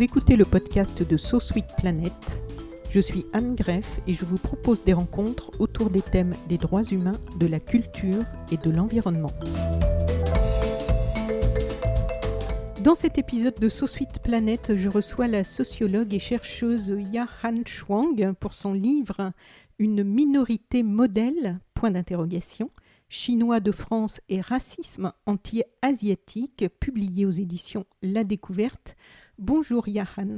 Vous écoutez le podcast de So Sweet Planet. Je suis Anne Greff et je vous propose des rencontres autour des thèmes des droits humains, de la culture et de l'environnement. Dans cet épisode de So Sweet Planet, je reçois la sociologue et chercheuse Yahan Chuang pour son livre Une minorité modèle point d'interrogation Chinois de France et racisme anti-asiatique, publié aux éditions La Découverte. Bonjour Yahan.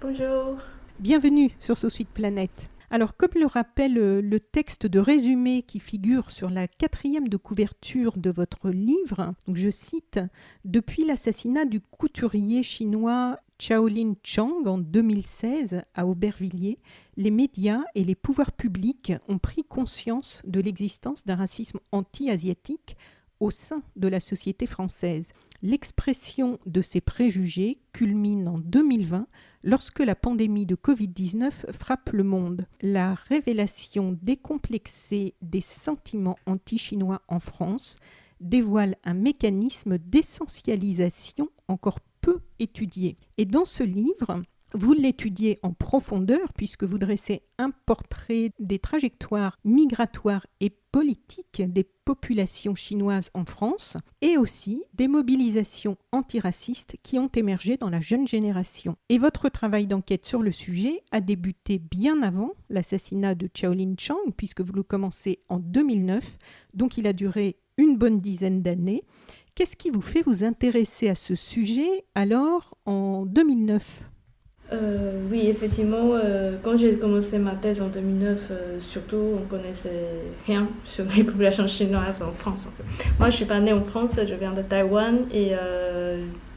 Bonjour. Bienvenue sur So Sweet Planet. Alors, comme le rappelle euh, le texte de résumé qui figure sur la quatrième de couverture de votre livre, donc je cite Depuis l'assassinat du couturier chinois Shaolin Chang en 2016 à Aubervilliers, les médias et les pouvoirs publics ont pris conscience de l'existence d'un racisme anti-asiatique au sein de la société française. L'expression de ces préjugés culmine en 2020 lorsque la pandémie de Covid-19 frappe le monde. La révélation décomplexée des sentiments anti-chinois en France dévoile un mécanisme d'essentialisation encore peu étudié. Et dans ce livre, vous l'étudiez en profondeur puisque vous dressez un portrait des trajectoires migratoires et politiques des populations chinoises en France et aussi des mobilisations antiracistes qui ont émergé dans la jeune génération. Et votre travail d'enquête sur le sujet a débuté bien avant l'assassinat de Shaolin Chang puisque vous le commencez en 2009, donc il a duré une bonne dizaine d'années. Qu'est-ce qui vous fait vous intéresser à ce sujet alors en 2009 euh, oui, effectivement, euh, quand j'ai commencé ma thèse en 2009, euh, surtout, on connaissait rien sur les populations chinoises en France. Moi, je suis pas née en France, je viens de Taïwan et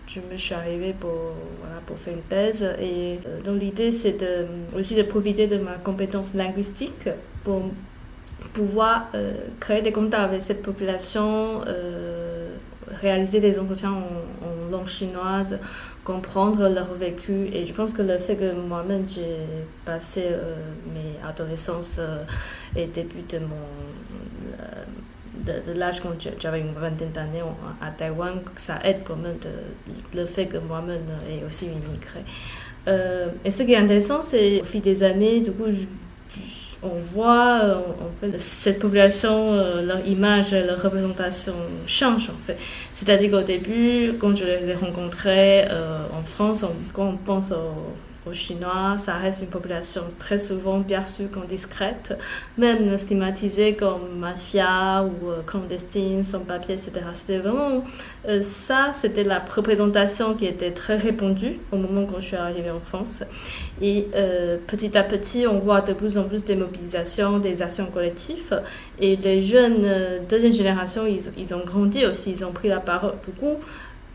je me suis arrivée pour, faire une thèse. Et donc, l'idée, c'est aussi de profiter de ma compétence linguistique pour pouvoir créer des contacts avec cette population, réaliser des entretiens en langue chinoise comprendre leur vécu. Et je pense que le fait que moi-même, j'ai passé euh, mes adolescences euh, et début de mon de, l'âge quand j'avais une vingtaine d'années à Taïwan, ça aide quand même le fait que moi-même ai aussi immigré. Euh, et ce qui est intéressant, c'est au fil des années, du coup, on voit euh, en fait, cette population, euh, leur image, leur représentation change en fait. C'est-à-dire qu'au début, quand je les ai rencontrés euh, en France, quand on pense aux Chinois, ça reste une population très souvent perçue comme discrète, même stigmatisée comme mafia ou euh, clandestine, sans papier, etc. C'était vraiment euh, ça, c'était la représentation qui était très répandue au moment quand je suis arrivée en France. Et euh, petit à petit, on voit de plus en plus des mobilisations, des actions collectives. Et les jeunes deuxième génération, ils ont grandi aussi, ils ont pris la parole beaucoup.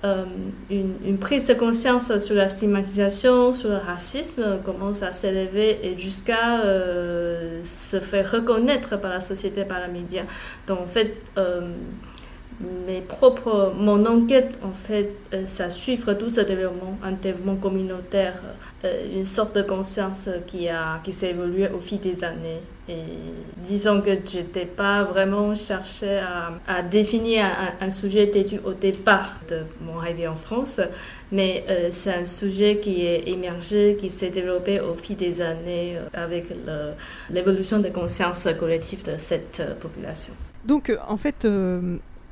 Euh, une, prise de conscience sur la stigmatisation, sur le racisme commence à s'élever et jusqu'à euh, se faire reconnaître par la société, par les médias. Donc en fait, euh, mes propres, mon enquête, en fait, euh, ça suivre tout ce développement, un développement communautaire, euh, une sorte de conscience qui, a, qui s'est évoluée au fil des années. Et disons que je n'étais pas vraiment cherché à, définir un, sujet d'étude au départ de mon arrivée en France, mais euh, c'est un sujet qui est émergé, qui s'est développé au fil des années avec l'évolution de conscience collective de cette population. Donc, en fait,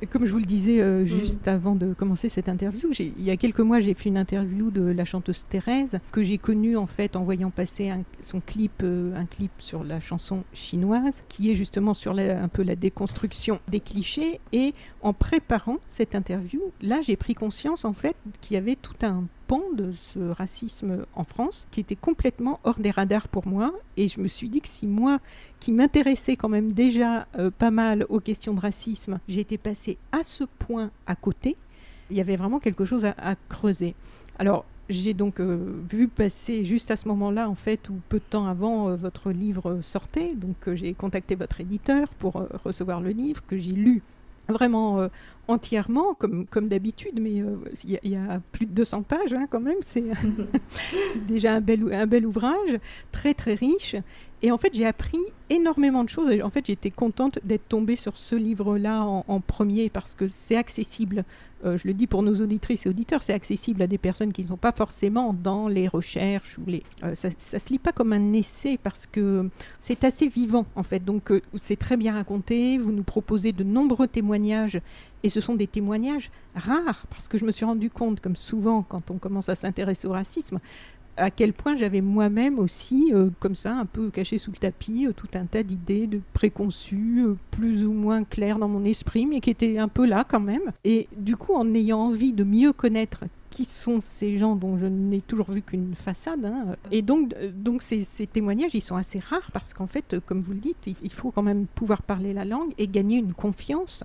comme je vous le disais euh, mm. juste avant de commencer cette interview, il y a quelques mois, j'ai fait une interview de la chanteuse Thérèse que j'ai connue en fait en voyant passer son clip, euh, un clip sur la chanson chinoise, qui est justement sur un peu la déconstruction des clichés. Et en préparant cette interview, là, j'ai pris conscience en fait qu'il y avait tout un pan de ce racisme en France qui était complètement hors des radars pour moi. Et je me suis dit que si moi, qui m'intéressais quand même déjà euh, pas mal aux questions de racisme, j'étais passée à ce point à côté, il y avait vraiment quelque chose à, creuser. Alors, j'ai donc euh, vu passer juste à ce moment-là, en fait, ou peu de temps avant euh, votre livre sortait. Donc, j'ai contacté votre éditeur pour recevoir le livre que j'ai lu vraiment entièrement, comme, comme d'habitude, mais il y, a plus de 200 pages hein, quand même, c'est déjà un bel, un bel ouvrage, très très riche. Et en fait, j'ai appris énormément de choses. En fait, j'étais contente d'être tombée sur ce livre-là en, premier parce que c'est accessible. Euh, je le dis pour nos auditrices et auditeurs, c'est accessible à des personnes qui ne sont pas forcément dans les recherches. Euh, ça, ne se lit pas comme un essai parce que c'est assez vivant en fait. Donc, c'est très bien raconté. Vous nous proposez de nombreux témoignages et ce sont des témoignages rares, parce que je me suis rendu compte, comme souvent quand on commence à s'intéresser au racisme, à quel point j'avais moi-même aussi, euh, comme ça, un peu caché sous le tapis, euh, tout un tas d'idées, de préconçues, euh, plus ou moins claires dans mon esprit, mais qui étaient un peu là quand même. Et du coup, en ayant envie de mieux connaître qui sont ces gens dont je n'ai toujours vu qu'une façade. Hein, et donc, donc ces, ces, témoignages, ils sont assez rares parce qu'en fait, comme vous le dites, il faut quand même pouvoir parler la langue et gagner une confiance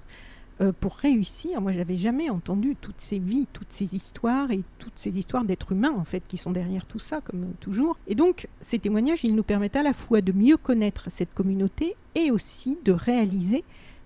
euh, pour réussir. Moi, je n'avais jamais entendu toutes ces vies, toutes ces histoires et toutes ces histoires d'êtres humains, en fait, qui sont derrière tout ça, comme toujours. Et donc, ces témoignages, ils nous permettent à la fois de mieux connaître cette communauté et aussi de réaliser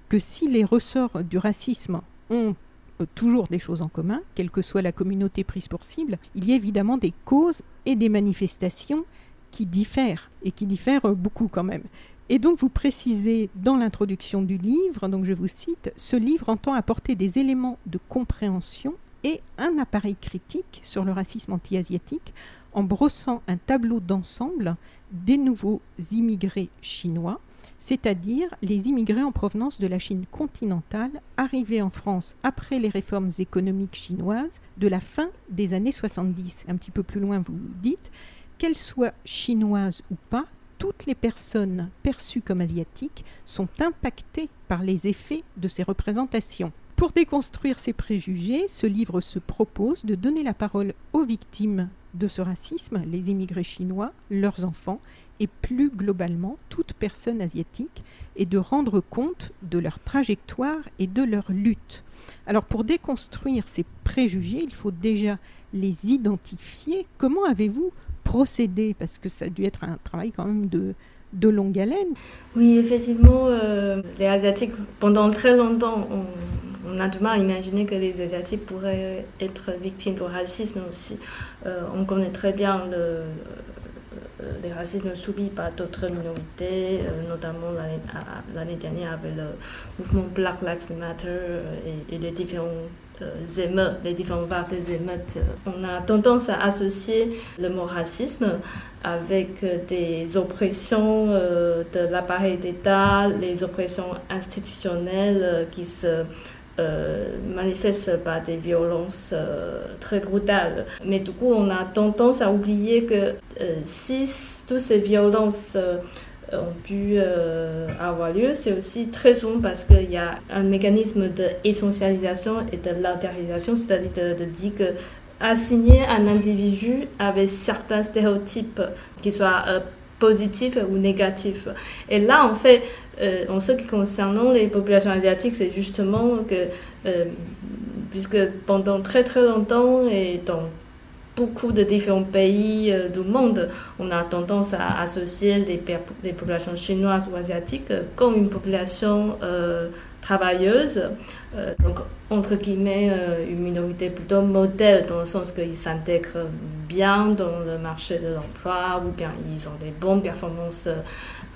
que si les ressorts du racisme ont euh, toujours des choses en commun, quelle que soit la communauté prise pour cible, il y a évidemment des causes et des manifestations qui diffèrent, et qui diffèrent beaucoup quand même. Et donc vous précisez dans l'introduction du livre, donc je vous cite, ce livre entend apporter des éléments de compréhension et un appareil critique sur le racisme anti-asiatique en brossant un tableau d'ensemble des nouveaux immigrés chinois, c'est-à-dire les immigrés en provenance de la Chine continentale arrivés en France après les réformes économiques chinoises de la fin des années 70. Un petit peu plus loin, vous dites, qu'elles soient chinoises ou pas, toutes les personnes perçues comme asiatiques sont impactées par les effets de ces représentations. Pour déconstruire ces préjugés, ce livre se propose de donner la parole aux victimes de ce racisme, les immigrés chinois, leurs enfants et plus globalement toute personne asiatique, et de rendre compte de leur trajectoire et de leur lutte. Alors pour déconstruire ces préjugés, il faut déjà les identifier. Comment avez-vous procéder Parce que ça a dû être un travail quand même de, de longue haleine. Oui, effectivement, euh, les Asiatiques, pendant très longtemps, on, a du mal à imaginer que les Asiatiques pourraient être victimes de racisme aussi. Euh, on connaît très bien le, euh, les racismes subis par d'autres minorités, notamment l'année dernière avec le mouvement Black Lives Matter et, et les différents euh, les différentes vagues des émeutes, on a tendance à associer le mot racisme avec des oppressions euh, de l'appareil d'État, les oppressions institutionnelles euh, qui se manifestent par des violences très brutales. Mais du coup, on a tendance à oublier que si toutes ces violences ont pu euh, avoir lieu, c'est aussi très souvent parce qu'il y a un mécanisme d'essentialisation et de l'intériorisation, c'est-à-dire de, dire que assigner un individu avec certains stéréotypes, qu'ils soient euh, positifs ou négatifs. Et là, en fait, euh, en ce qui concerne les populations asiatiques, c'est justement que, puisque pendant très très longtemps et dans beaucoup de différents pays euh, du monde, on a tendance à associer les, populations chinoises ou asiatiques comme une population euh, travailleuse, euh, donc entre guillemets une minorité plutôt modèle dans le sens qu'ils s'intègrent bien dans le marché de l'emploi ou bien ils ont des bonnes performances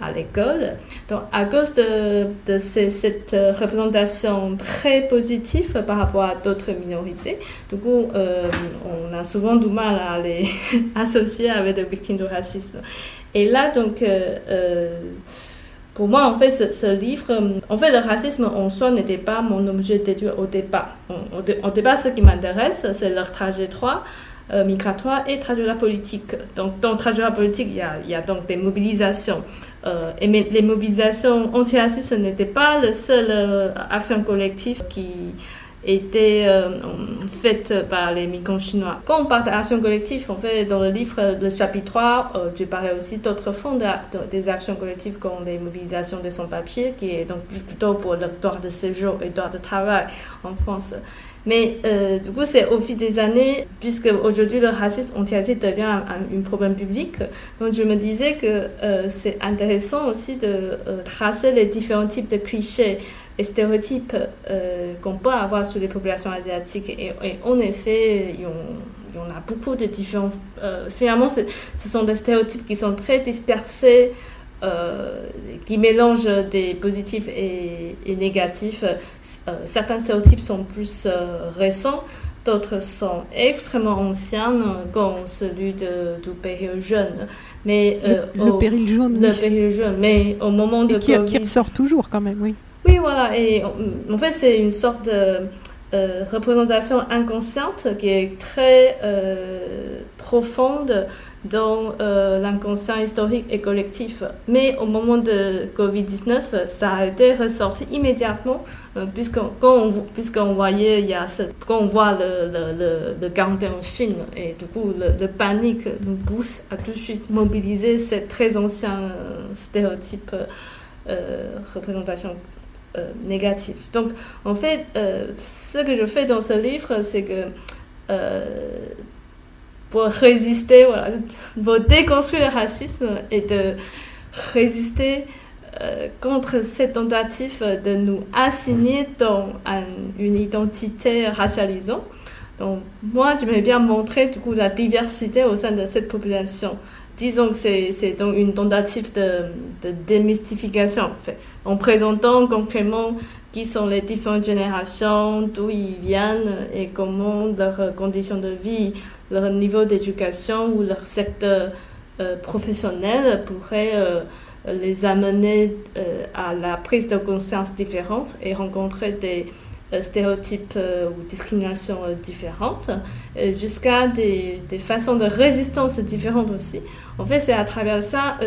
à l'école. Donc, à cause de, cette représentation très positive par rapport à d'autres minorités, du coup, euh, on a souvent du mal à les associer avec des victimes de racisme. Et là, donc, euh, euh, pour moi, en fait, ce, livre, en fait, le racisme en soi n'était pas mon objet d'étude au départ. Au, départ, ce qui m'intéresse, c'est leur trajectoire migratoire et trajectoire politique. Donc, dans trajectoire politique, il y a, donc des mobilisations euh, et les mobilisations anti-racistes, ce n'était pas la seule euh, action collective qui, étaient faites par les migrants chinois. Quand on parle d'action collective, en fait, dans le livre, le chapitre 3, je parlais aussi d'autres fonds des actions collectives comme des mobilisations de son papier qui est donc plutôt pour le droit de séjour et le droit de travail en France. Mais euh, du coup, c'est au fil des années, puisque aujourd'hui le racisme anti devient un, problème public, donc je me disais que euh, c'est intéressant aussi de euh, tracer les différents types de clichés et stéréotypes qu'on peut avoir sur les populations asiatiques. Et, en effet, il y, en, a beaucoup de différents. finalement, ce sont des stéréotypes qui sont très dispersés. Euh, qui mélange des positifs et, négatifs. Euh, certains stéréotypes sont plus euh, récents, d'autres sont extrêmement anciens, comme celui de, du péril jeune. Mais, le, péril jaune. Le péril jaune, mais au moment de qui, Covid... qui ressort toujours quand même, oui. Oui, voilà, et en fait c'est une sorte de représentation inconsciente qui est très profonde dans euh, l'inconscient historique et collectif. Mais au moment de Covid-19, ça a été ressorti immédiatement, euh, puisqu'on puisqu'on voyait, il y a quand on voit le, le, le, en Chine, et du coup, le, panique nous pousse à tout de suite mobiliser ces très anciens euh, stéréotypes, représentations négatives. Donc, en fait, ce que je fais dans ce livre, c'est que pour résister, voilà, pour déconstruire le racisme et de résister euh, contre cette tentative de nous assigner dans une identité racialisante. Donc, moi, j'aimerais bien montrer du coup la diversité au sein de cette population. Disons que c'est donc une tentative de, de démystification, en, en présentant concrètement qui sont les différentes générations, d'où ils viennent et comment leurs conditions de vie leur niveau d'éducation ou leur secteur euh, professionnel pourrait euh, les amener euh, à la prise de conscience différente et rencontrer des stéréotypes ou discriminations différentes, jusqu'à des, des, façons de résistance différentes aussi. En fait, c'est à travers ça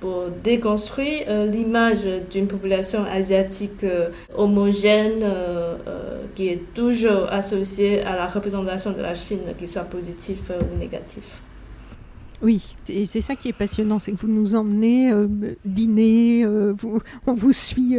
pour déconstruire euh, l'image d'une population asiatique euh, homogène euh, qui est toujours associée à la représentation de la Chine, qu'il soit positif ou négatif. Oui, et c'est ça qui est passionnant, c'est que vous nous emmenez dîner, on vous suit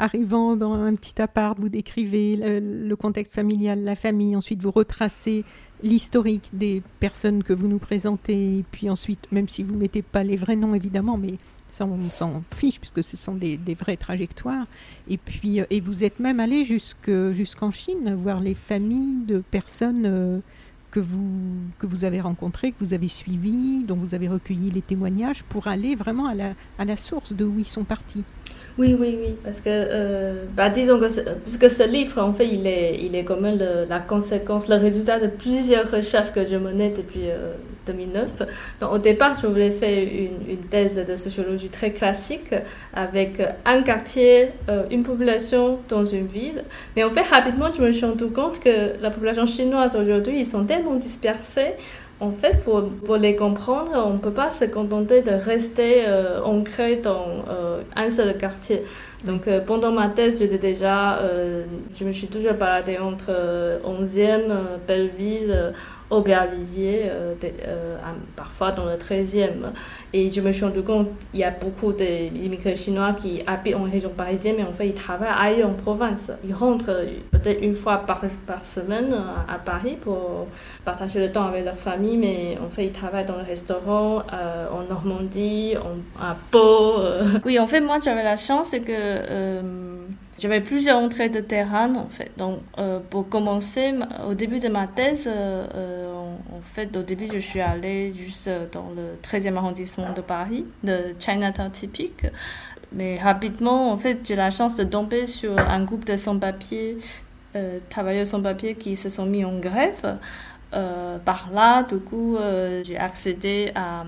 arrivant dans un petit appart, vous décrivez le, contexte familial, la famille, ensuite vous retracez l'historique des personnes que vous nous présentez, et puis ensuite, même si vous ne mettez pas les vrais noms évidemment, mais ça on s'en fiche puisque ce sont des, vraies trajectoires. Et puis, euh, et vous êtes même allé jusqu'en Chine voir les familles de personnes euh, que vous, que vous avez rencontrées, que vous avez suivies, dont vous avez recueilli les témoignages pour aller vraiment à la, à la source de où ils sont partis. Oui, oui, oui, parce que, euh, bah, disons que, puisque ce livre, en fait, il est, il est comme la conséquence, le résultat de plusieurs recherches que je menais depuis 2009. Euh, Donc, au départ, je voulais faire une, une, thèse de sociologie très classique avec un quartier, euh, une population dans une ville. Mais en fait, rapidement, je me suis rendu compte que la population chinoise aujourd'hui, ils sont tellement dispersés en fait, pour, les comprendre, on ne peut pas se contenter de rester euh, ancré dans euh, un seul quartier. Donc, euh, pendant ma thèse, j'étais déjà, je me suis toujours baladée entre 11e, Belleville, Aubervilliers, euh, euh, parfois dans le 13e. Et je me suis rendu compte qu'il y a beaucoup d'immigrés chinois qui habitent en région parisienne, mais en fait, ils travaillent ailleurs en province. Ils rentrent peut-être une fois par, semaine à, Paris pour partager le temps avec leur famille, mais en fait, ils travaillent dans le restaurant euh, en Normandie, en, à Pau. Oui, en fait, moi, j'avais la chance, que j'avais plusieurs entrées de terrain, en fait. Donc, euh, pour commencer, au début de ma thèse, euh, euh, en, fait, au début, je suis allée juste dans le 13e arrondissement de Paris, de Chinatown typique. Mais rapidement, en fait, j'ai la chance de tomber sur un groupe de sans-papiers, travailleurs sans-papiers qui se sont mis en grève. Par là, du coup, j'ai accédé à,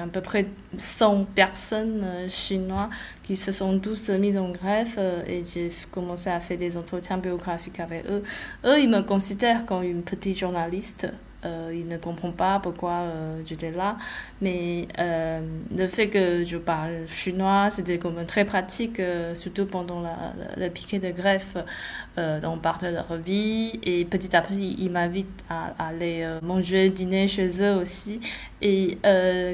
à peu près 100 personnes euh, chinoises qui se sont tous mises en grève et j'ai commencé à faire des entretiens biographiques avec eux. Eux, ils me considèrent comme une petite journaliste euh, il ne comprend pas pourquoi euh, j'étais là. Mais euh, le fait que je parle chinois, c'était comme très pratique, surtout pendant la, piquet de greffe. on parle de leur vie et petit à petit, ils m'invitent à, aller manger, dîner chez eux aussi. Et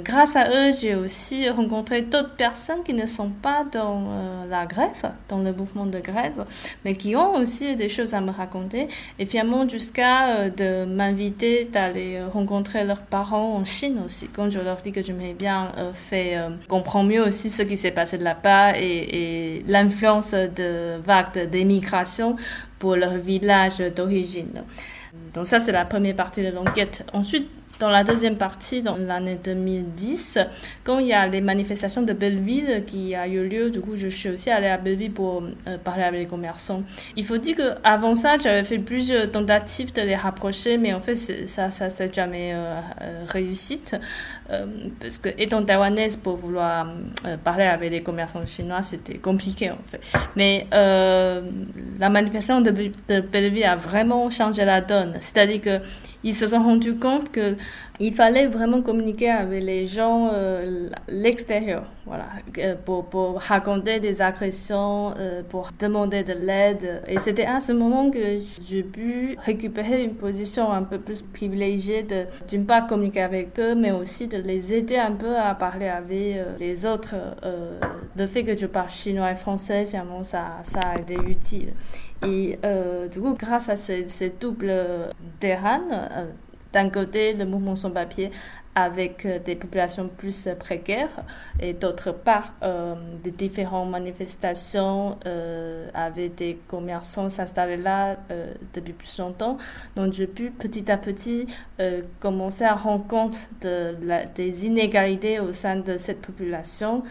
grâce à eux, j'ai aussi rencontré d'autres personnes qui ne sont pas dans la greffe, dans le mouvement de grève, mais qui ont aussi des choses à me raconter. Et finalement, jusqu'à de m'inviter d'aller rencontrer leurs parents en Chine aussi. Quand je leur dis que je m'ai bien euh, fait euh, comprendre mieux aussi ce qui s'est passé de là-bas et, l'influence de vagues d'émigration pour leur village d'origine. Donc ça, c'est la première partie de l'enquête. Ensuite, dans la deuxième partie, dans l'année 2010, quand il y a les manifestations de Belleville qui a eu lieu, du coup, je suis aussi allée à Belleville pour euh, parler avec les commerçants. Il faut dire qu'avant ça, j'avais fait plusieurs tentatives de les rapprocher, mais en fait, ça, ça s'est jamais euh, euh, réussi. Parce que, étant taïwanaise, pour vouloir parler avec les commerçants chinois, c'était compliqué, en fait. Mais la manifestation de, de a vraiment changé la donne. C'est-à-dire que ils se sont rendus compte que il fallait vraiment communiquer avec les gens euh, l'extérieur, voilà, euh, pour, raconter des agressions, euh, pour demander de l'aide. Et c'était à ce moment que j'ai pu récupérer une position un peu plus privilégiée de, d'une part, communiquer avec eux, mais aussi de les aider un peu à parler avec les autres. le fait que je parle chinois et français, finalement, ça, ça a été utile. Et du coup, grâce à ces doubles terrains, d'un côté, le mouvement sans papier avec euh, des populations plus précaires et d'autre part euh, des différentes manifestations euh, avec des commerçants s'installer là depuis plus longtemps. Donc j'ai pu petit à petit commencer à rendre compte de des inégalités au sein de cette population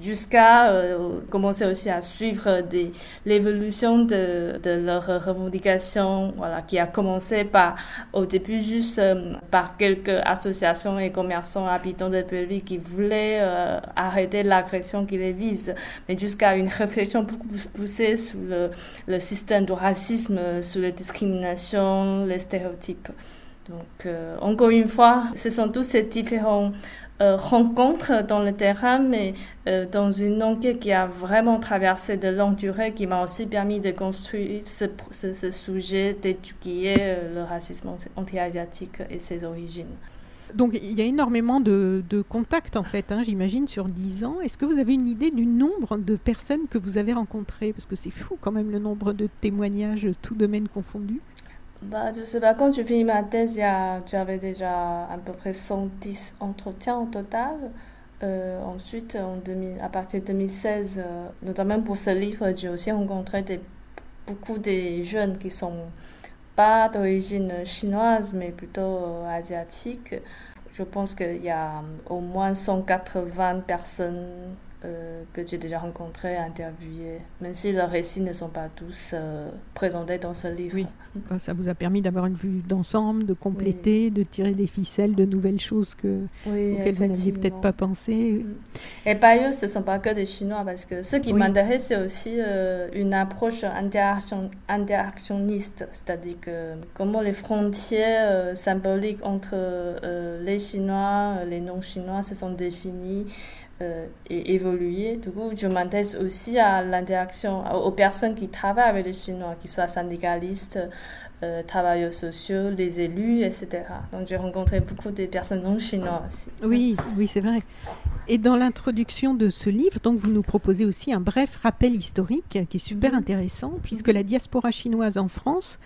jusqu'à commencer aussi à suivre l'évolution de, de leurs revendications voilà, qui a commencé par au début juste par quelques associations commerçants habitants de pays qui voulaient euh, arrêter l'agression qui les vise, mais jusqu'à une réflexion beaucoup plus poussée sur le, système de racisme, sur les discriminations, les stéréotypes. Donc, euh, encore une fois, ce sont tous ces différents euh, rencontres dans le terrain, mais dans une enquête qui a vraiment traversé de longue durée, qui m'a aussi permis de construire ce sujet, d'étudier le racisme anti-asiatique et ses origines. Donc il y a énormément de, contacts en fait, hein, j'imagine, sur 10 ans. Est-ce que vous avez une idée du nombre de personnes que vous avez rencontrées? Parce que c'est fou quand même le nombre de témoignages, tout domaine confondu. Bah, je sais pas, quand tu finis ma thèse, j'avais déjà à peu près 110 entretiens au total. Euh, ensuite, en 2000, à partir de 2016, euh, notamment pour ce livre, j'ai aussi rencontré beaucoup de jeunes qui sont pas d'origine chinoise, mais plutôt euh, asiatique. Je pense qu'il y a au moins 180 personnes euh, que j'ai déjà rencontrés, interviewés, même si leurs récits ne sont pas tous euh, présentés dans ce livre. Oui, bah, ça vous a permis d'avoir une vue d'ensemble, de compléter, de tirer des ficelles, de nouvelles choses que, auxquelles vous n'aviez peut-être pas pensé. Et par ailleurs, ce ne sont pas que des Chinois, parce que ce qui m'intéresse, c'est aussi euh, une approche interaction, interactionniste, c'est-à-dire que comment les frontières symboliques entre les Chinois, les non-Chinois se sont définies. Euh, et évoluer. Du coup, je m'intéresse aussi à l'interaction, aux personnes qui travaillent avec les Chinois, qu'ils soient syndicalistes, euh, travailleurs sociaux, les élus, etc. Donc, j'ai rencontré beaucoup de personnes non chinoises. Oui, oui, c'est vrai. Et dans l'introduction de ce livre, donc, vous nous proposez aussi un bref rappel historique qui est super mhm. intéressant, puisque la diaspora chinoise en France,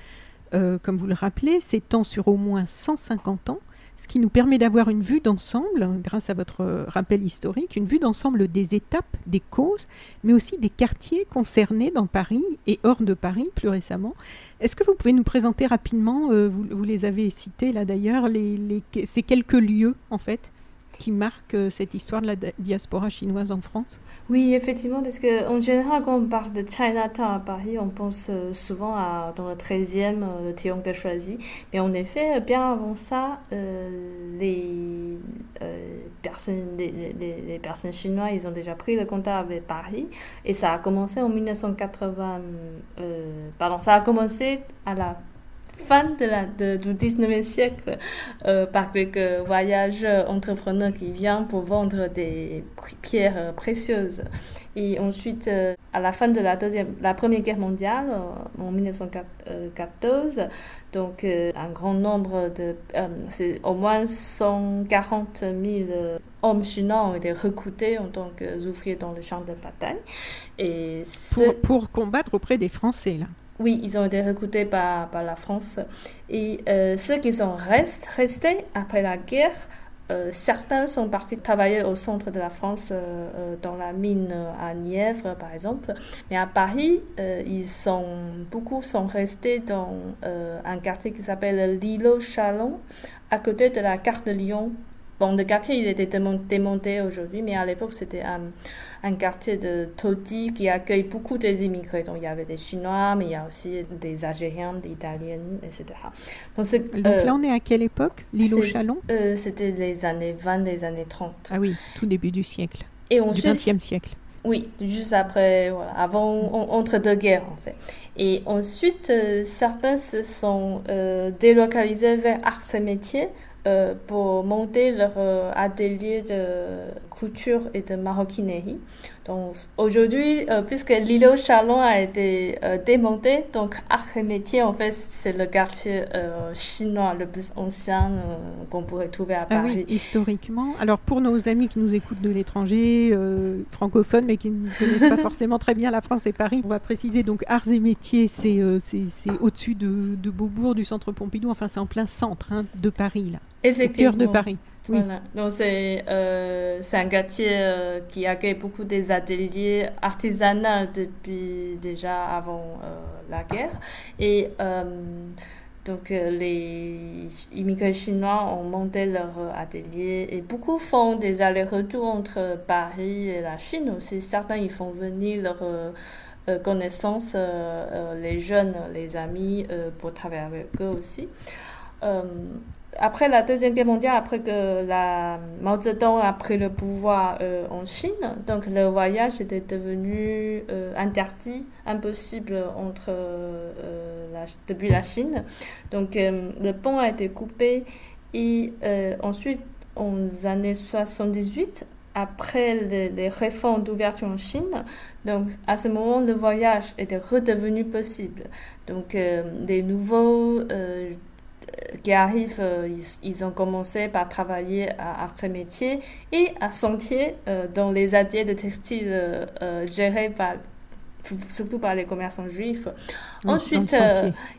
euh, comme vous le rappelez, s'étend sur au moins 150 ans ce qui nous permet d'avoir une vue d'ensemble, grâce à votre rappel historique, une vue d'ensemble des étapes, des causes, mais aussi des quartiers concernés dans Paris et hors de Paris plus récemment. Est-ce que vous pouvez nous présenter rapidement, euh, vous, les avez cités là d'ailleurs, ces quelques lieux en fait? Qui marque euh, cette histoire de la diaspora chinoise en France? Oui, effectivement, parce qu'en général, quand on parle de Chinatown à Paris, on pense euh, souvent à, dans le 13e, euh, le triangle de Choisy. Mais en effet, bien avant ça, les, personnes, les, les, personnes chinoises, ils ont déjà pris le contact avec Paris. Et ça a commencé en 1980. pardon, ça a commencé à la fin de la, du 19e siècle euh, par quelques voyageurs entrepreneurs qui viennent pour vendre des pierres précieuses. Et ensuite, euh, à la fin de la, deuxième, la Première Guerre mondiale, euh, en 1914, donc un grand nombre de, c'est au moins 140 000 hommes chinois ont été recrutés en tant qu'ouvriers dans les champs de bataille. Et pour, pour combattre auprès des Français, là oui, ils ont été recrutés par, la France. Et euh, ceux qui sont restés après la guerre, euh, certains sont partis travailler au centre de la France, euh, dans la mine à Nièvre, par exemple. Mais à Paris, beaucoup sont restés dans un quartier qui s'appelle l'îlot Chalon, à côté de la gare de Lyon. Bon, le quartier, il était démonté aujourd'hui, mais à l'époque, c'était un un quartier de Todi qui accueille beaucoup des immigrés. Donc, il y avait des Chinois, mais il y a aussi des Algériens, des Italiens, etc. Donc, Donc là, euh, on est à quelle époque? L'île au Chalon euh, C'était les années 20, les années 30. Ah oui, tout début du siècle. Et du XXe siècle. Oui, juste après, voilà, avant, entre deux guerres en fait. Et ensuite, euh, certains se sont délocalisés vers arts et métiers euh, pour monter leur euh, atelier de couture et de maroquinerie. Donc aujourd'hui, euh, puisque l'îlot Chalon a été démonté, donc Art et Métier, en fait, c'est le quartier chinois le plus ancien qu'on pourrait trouver à Paris. Ah oui, historiquement. Alors pour nos amis qui nous écoutent de l'étranger, francophones, mais qui ne connaissent pas forcément très bien la France et Paris, on va préciser donc Arts et Métiers, c'est au-dessus de, de, Beaubourg, du centre Pompidou, enfin c'est en plein centre hein, de Paris là. Effectivement. Au cœur de Paris. Donc c'est euh, un quartier euh, qui accueille beaucoup des ateliers artisanaux depuis déjà avant euh, la guerre. Et euh, donc les immigrés chinois ont monté leur atelier et beaucoup font des allers-retours entre Paris et la Chine aussi. Certains ils font venir leurs connaissances, les jeunes, les amis, pour travailler avec eux aussi après la Deuxième Guerre mondiale, après que la Mao Zedong a pris le pouvoir euh, en Chine, donc le voyage était devenu euh, interdit, impossible entre, euh, depuis la Chine. Donc le pont a été coupé et ensuite, en années 78, après les, les réformes d'ouverture en Chine, donc à ce moment, le voyage était redevenu possible. Donc des nouveaux qui arrivent, euh, ils, ont commencé par travailler à Arts et Métiers et à Sentier euh, dans les ateliers de textile euh, gérés par surtout par les commerçants juifs. Ensuite,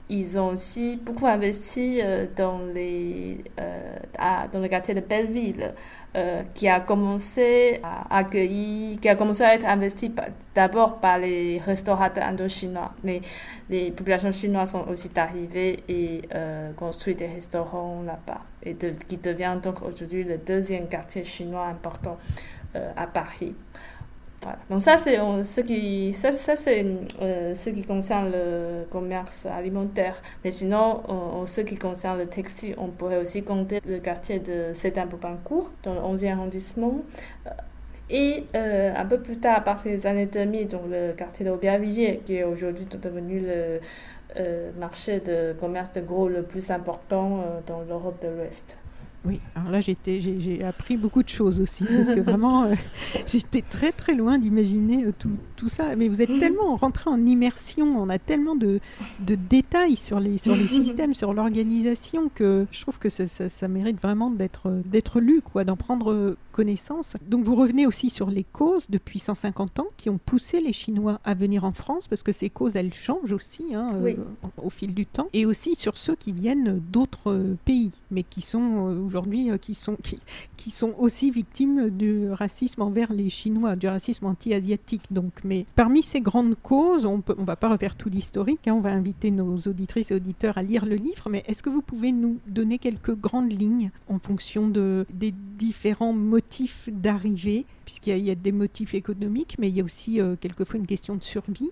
ils ont aussi beaucoup investi dans, les, dans le quartier de Belleville. Euh, qui a commencé à accueillir, qui a commencé à être investi d'abord par les restaurateurs indo-chinois. Mais les populations chinoises sont aussi arrivées et euh, construit des restaurants là-bas. Et qui devient donc aujourd'hui le deuxième quartier chinois important euh, à Paris. Donc ça, c'est ce qui, ça, c'est euh, ce qui concerne le commerce alimentaire. Mais sinon, en, ce qui concerne le textile, on pourrait aussi compter le quartier de Sédan-Boubancourt, dans le 11e arrondissement. Euh, et euh, un peu plus tard, à partir des années 2000, donc le quartier d'Aubervilliers, qui est aujourd'hui devenu le marché de commerce de gros le plus important dans l'Europe de l'Ouest. Oui, alors là j'ai appris beaucoup de choses aussi, parce que vraiment euh, j'étais très très loin d'imaginer euh, tout, tout, ça. Mais vous êtes tellement rentré en immersion, on a tellement de, de détails sur les, sur les systèmes, sur l'organisation, que je trouve que ça, ça, mérite vraiment d'être lu, quoi, d'en prendre connaissance. Donc vous revenez aussi sur les causes depuis 150 ans qui ont poussé les Chinois à venir en France, parce que ces causes elles changent aussi hein, euh, au fil du temps, et aussi sur ceux qui viennent d'autres pays, mais qui sont aujourd'hui euh, qui, sont, qui, sont aussi victimes du racisme envers les Chinois, du racisme anti-asiatique. Donc, mais parmi ces grandes causes, on ne va pas refaire tout l'historique, hein, on va inviter nos auditrices et auditeurs à lire le livre, mais est-ce que vous pouvez nous donner quelques grandes lignes en fonction de, des différents motifs d'arrivée? Puisqu'il y, a des motifs économiques, mais il y a aussi euh, quelquefois une question de survie.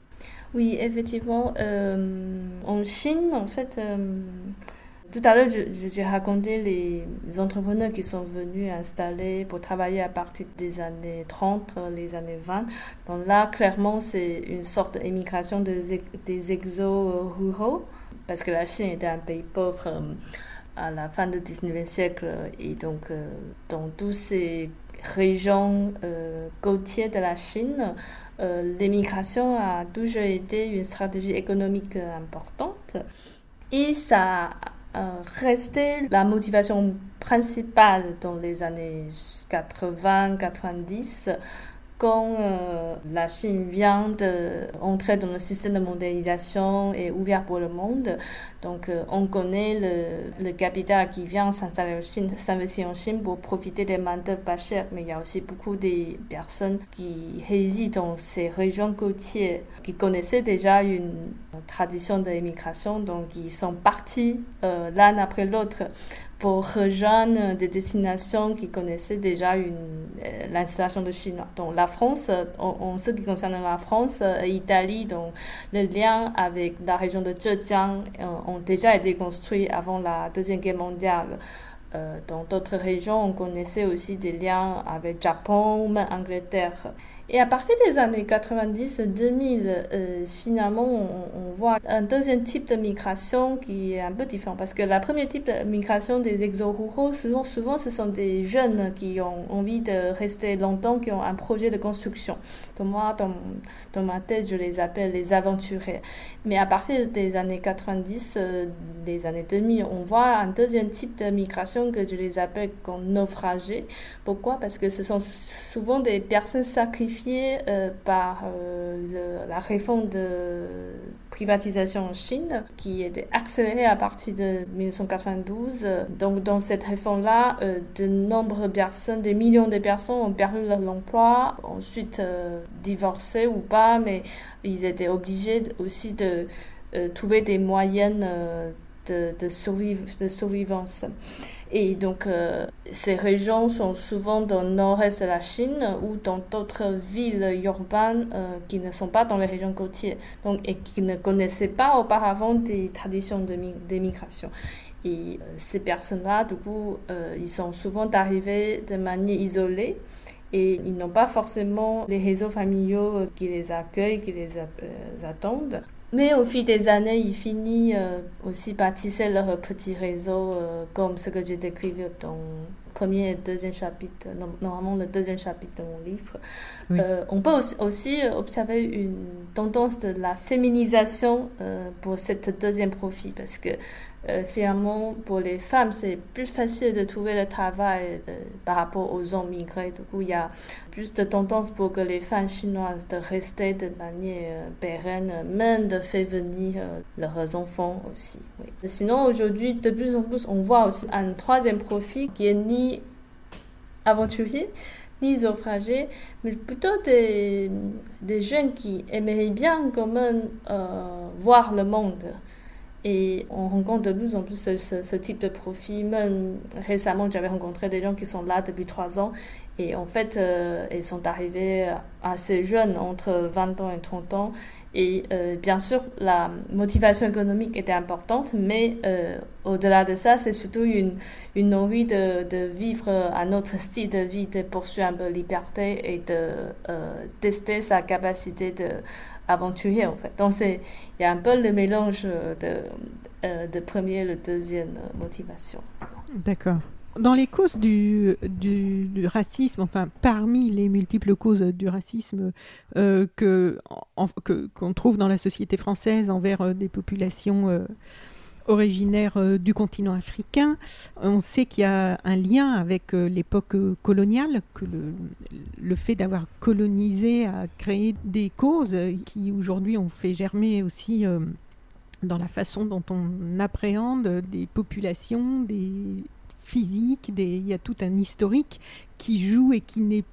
Oui, effectivement. Euh, en Chine, en fait, tout à l'heure, j'ai raconté les entrepreneurs qui sont venus installer pour travailler à partir des années 30, les années 20. Donc là, clairement, c'est une sorte d'émigration des, des exos ruraux parce que la Chine était un pays pauvre à la fin du 19e siècle. Et donc, dans toutes ces régions côtières de la Chine, l'émigration a toujours été une stratégie économique importante. Et ça restait la motivation principale dans les années 80-90 quand euh, la Chine vient d'entrer dans le système de mondialisation et ouvert pour le monde. Donc, euh, on connaît le, capital qui vient s'installer en Chine, s'investir en Chine pour profiter des main-d'œuvre pas chères. Mais il y a aussi beaucoup de personnes qui résident dans ces régions côtières, qui connaissaient déjà une tradition d'immigration. Donc, ils sont partis euh, l'un après l'autre pour rejoindre des destinations qui connaissaient déjà euh, l'installation de Chinois. Donc la France, en, ce qui concerne la France et l'Italie, donc le lien avec la région de Zhejiang euh, ont déjà été construits avant la Deuxième Guerre mondiale. Euh, dans d'autres régions, on connaissait aussi des liens avec Japon ou Angleterre. Et à partir des années 90-2000, euh, finalement, on, voit un deuxième type de migration qui est un peu différent. Parce que la première type de migration des exo-ruraux, souvent, souvent, ce sont des jeunes qui ont envie de rester longtemps, qui ont un projet de construction. Donc moi, dans, dans ma tête, je les appelle les aventuriers. Mais à partir des années 90, euh, des années 2000, on voit un deuxième type de migration que je les appelle comme naufragés. Pourquoi? Parce que ce sont souvent des personnes sacrifiées euh, par euh, la réforme de privatisation en Chine qui était accélérée à partir de 1992. Donc dans cette réforme-là, de nombreuses personnes, des millions de personnes ont perdu leur emploi, ensuite divorcé ou pas, mais ils étaient obligés aussi de euh, trouver des moyens euh, de, de, de survivance. Et donc, euh, ces régions sont souvent dans le nord-est de la Chine ou dans d'autres villes urbaines qui ne sont pas dans les régions côtières donc, et qui ne connaissaient pas auparavant des traditions d'émigration. Et ces personnes-là, du coup, ils sont souvent arrivés de manière isolée et ils n'ont pas forcément les réseaux familiaux qui les accueillent, qui les euh, attendent. Mais au fil des années, ils finissent euh, aussi par tisser leur petit réseau, euh, comme ce que j'ai décrit dans le premier et deuxième chapitre, normalement le deuxième chapitre de mon livre. on peut aussi, observer une tendance de la féminisation pour cette deuxième profil, parce que euh, finalement, pour les femmes, c'est plus facile de trouver le travail euh, par rapport aux hommes migrés. Du coup, il y a plus de tendance pour que les femmes chinoises de rester de manière euh, pérenne, même de faire venir leurs enfants aussi. Sinon, aujourd'hui, de plus en plus, on voit aussi un troisième profil qui est ni aventurier, ni naufragé, mais plutôt des, des jeunes qui aimeraient bien quand même voir le monde. Et on rencontre de plus en plus ce, type de profil. Même récemment, j'avais rencontré des gens qui sont là depuis trois ans. Et en fait, euh, ils sont arrivés assez jeunes, entre 20 ans et 30 ans. Et euh, bien sûr, la motivation économique était importante, mais euh, au-delà de ça, c'est surtout une, envie de, vivre un autre style de vie, de poursuivre un peu liberté et de tester sa capacité de aventurier en fait. Donc il y a un peu le mélange de, euh, de première et de deuxième motivation. D'accord. Dans les causes du, du, racisme, enfin parmi les multiples causes du racisme euh, que qu'on trouve dans la société française envers euh, des populations euh, originaire euh, du continent africain. On sait qu'il y a un lien avec euh, l'époque euh, coloniale, que le, fait d'avoir colonisé a créé des causes qui aujourd'hui ont fait germer aussi dans la façon dont on appréhende des populations, des physiques, des... il y a tout un historique qui joue et qui n'est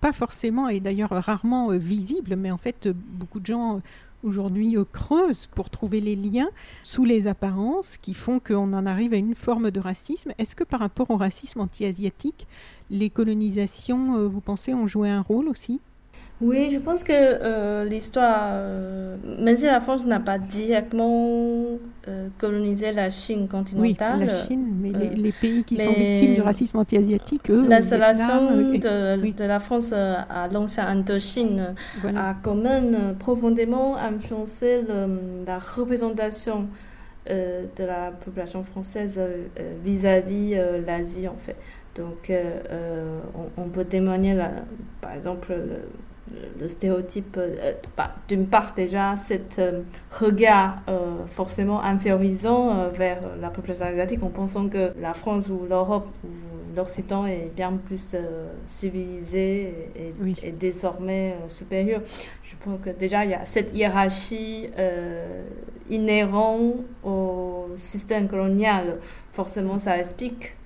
pas forcément, et d'ailleurs rarement visible, mais en fait beaucoup de gens aujourd'hui creuse pour trouver les liens sous les apparences qui font qu'on en arrive à une forme de racisme. Est-ce que par rapport au racisme anti-asiatique, les colonisations, euh, vous pensez, ont joué un rôle aussi? Oui, je pense que euh, l'histoire, euh, même si la France n'a pas directement euh, colonisé la Chine continentale. Oui, la Chine, mais les, pays qui sont victimes du racisme anti-asiatique, eux. L'installation de, de, la France à l'ancienne Indochine a quand même profondément influencé la représentation de la population française vis-à-vis l'Asie en fait. Donc on, peut témoigner, par exemple, le stéréotype, euh, bah, d'une part déjà, cet euh, regard euh, forcément infériorisant vers la population asiatique en pensant que la France ou l'Europe ou l'Occident est bien plus civilisé et, désormais supérieur. Je pense que déjà il y a cette hiérarchie inhérente au système colonial. Forcément, ça explique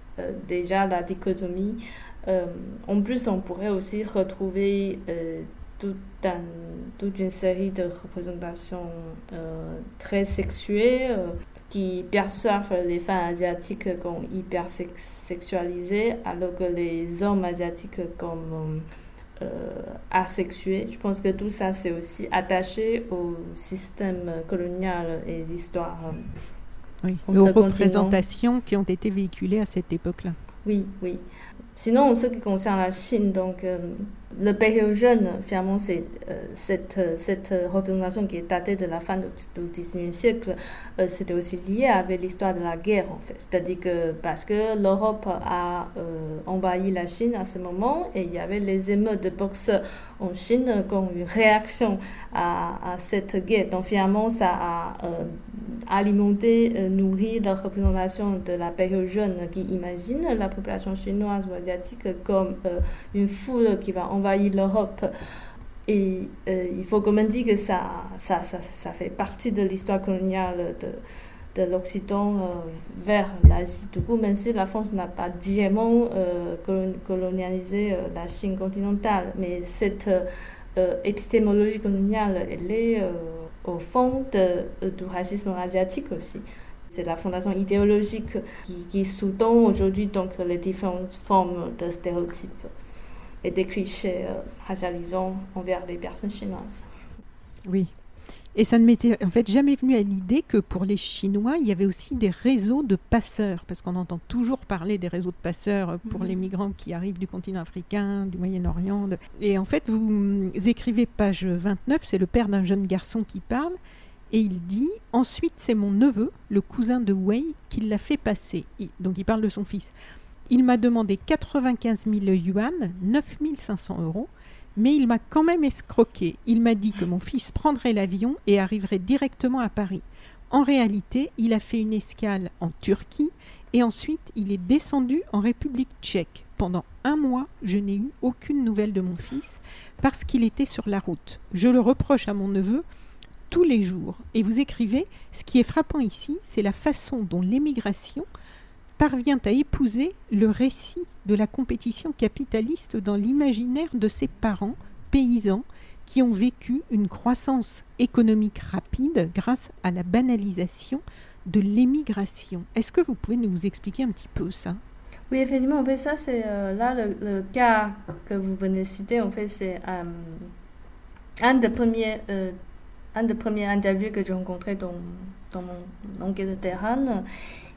déjà la dichotomie. Euh, en plus, on pourrait aussi retrouver euh, toute une série de représentations euh, très sexuées qui perçoivent les femmes asiatiques comme hyper sexualisées, alors que les hommes asiatiques comme asexués. Je pense que tout ça, c'est aussi attaché au système colonial et l'histoire. Oui, aux représentations qui ont été véhiculées à cette époque-là. Oui, oui. Sinon, en ce qui concerne la Chine, donc, euh, le période jeune, finalement, c'est euh, cette, euh, cette représentation qui est datée de la fin du, XIXe siècle, c'était aussi lié avec l'histoire de la guerre, en fait. C'est-à-dire que parce que l'Europe a envahi la Chine à ce moment et il y avait les émeutes de boxeurs en Chine comme une réaction à, cette guerre. Donc, finalement, ça a alimenter, euh, nourrir la représentation de la période jeune qui imagine la population chinoise comme euh, une foule qui va envahir l'Europe. Et euh, il faut quand même dire que ça, ça, ça, ça fait partie de l'histoire coloniale de, de l'Occident vers l'Asie. Du coup, même si la France n'a pas directement colonialisé la Chine continentale, mais cette épistémologie coloniale, elle est au fond du racisme asiatique aussi. C'est la fondation idéologique qui, qui sous-tend aujourd'hui donc les différentes formes de stéréotypes et des clichés euh, racialisants envers les personnes chinoises. Oui, et ça ne m'était en fait jamais venu à l'idée que pour les Chinois, il y avait aussi des réseaux de passeurs, parce qu'on entend toujours parler des réseaux de passeurs pour mhm. les migrants qui arrivent du continent africain, du Moyen-Orient. Et en fait, vous écrivez page 29, c'est le père d'un jeune garçon qui parle, et il dit Ensuite, c'est mon neveu, le cousin de Wei, qui l'a fait passer. donc il parle de son fils. Il m'a demandé 95 000 yuan, 9 500 euros mais il m'a quand même escroqué. Il m'a dit que mon fils prendrait l'avion et arriverait directement à Paris. En réalité, il a fait une escale en Turquie et ensuite il est descendu en République tchèque. Pendant un mois, je n'ai eu aucune nouvelle de mon fils parce qu'il était sur la route. Je le reproche à mon neveu tous les jours. Et vous écrivez, ce qui est frappant ici, c'est la façon dont l'émigration parvient à épouser le récit de la compétition capitaliste dans l'imaginaire de ses parents, paysans, qui ont vécu une croissance économique rapide grâce à la banalisation de l'émigration. Est-ce que vous pouvez nous expliquer un petit peu ça? Oui, effectivement, en fait, ça, c'est euh, là le, cas que vous venez de citer, en fait, c'est euh, un des premiers, euh, un des premiers interviews que j'ai rencontré dans, dans mon enquête de terrain.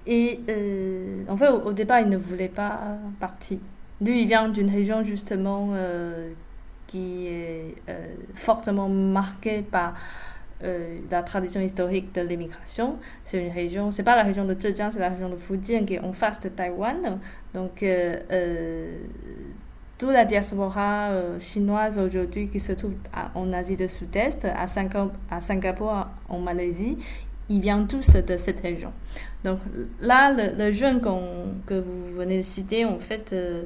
Et euh, en fait, au, départ, il ne voulait pas partir. Lui, il vient d'une région justement euh, qui est euh, fortement marquée par la tradition historique de l'immigration. C'est une région, c'est pas la région de Zhejiang, c'est la région de Fujian qui est en face de Taïwan. Donc, toute la diaspora chinoise aujourd'hui qui se trouve en Asie du Sud-Est, à, à Singapour, en Malaisie, ils viennent tous de cette région. Donc là, le, jeune que vous venez de citer, en fait, euh,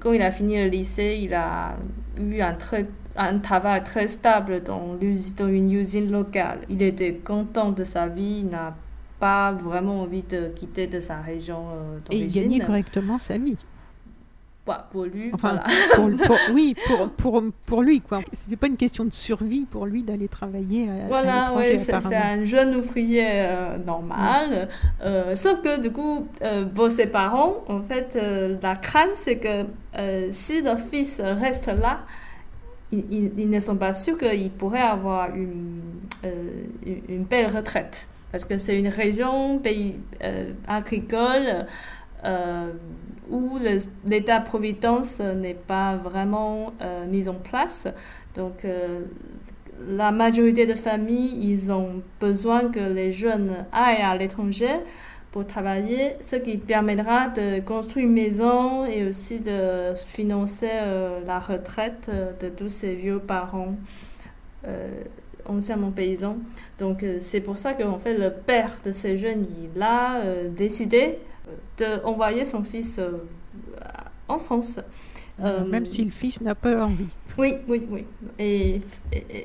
quand il a fini le lycée, il a eu un, très, un travail très stable dans, dans une usine locale. Il était content de sa vie, il n'a pas vraiment envie de quitter de sa région d'origine. Et il gagnait correctement sa vie pour lui. Enfin, oui, pour, pour, pour lui, quoi. C'est pas une question de survie pour lui d'aller travailler à, Voilà, oui, c'est un jeune ouvrier euh, normal. Euh, sauf que, du coup, euh, pour ses parents, en fait, la crainte, c'est que si le fils reste là, ils, ils, ne sont pas sûrs qu'il pourrait avoir une, une belle retraite. Parce que c'est une région, pays agricole, où l'État-providence n'est pas vraiment euh, mis en place. Donc, euh, la majorité de familles, ils ont besoin que les jeunes aillent à l'étranger pour travailler, ce qui permettra de construire une maison et aussi de financer euh, la retraite euh, de tous ces vieux parents euh, anciennement paysans. Donc c'est pour ça qu'en fait le père de ces jeunes, il a décidé d'envoyer son fils en France. Même si le fils n'a pas envie. Oui, oui, oui. Et,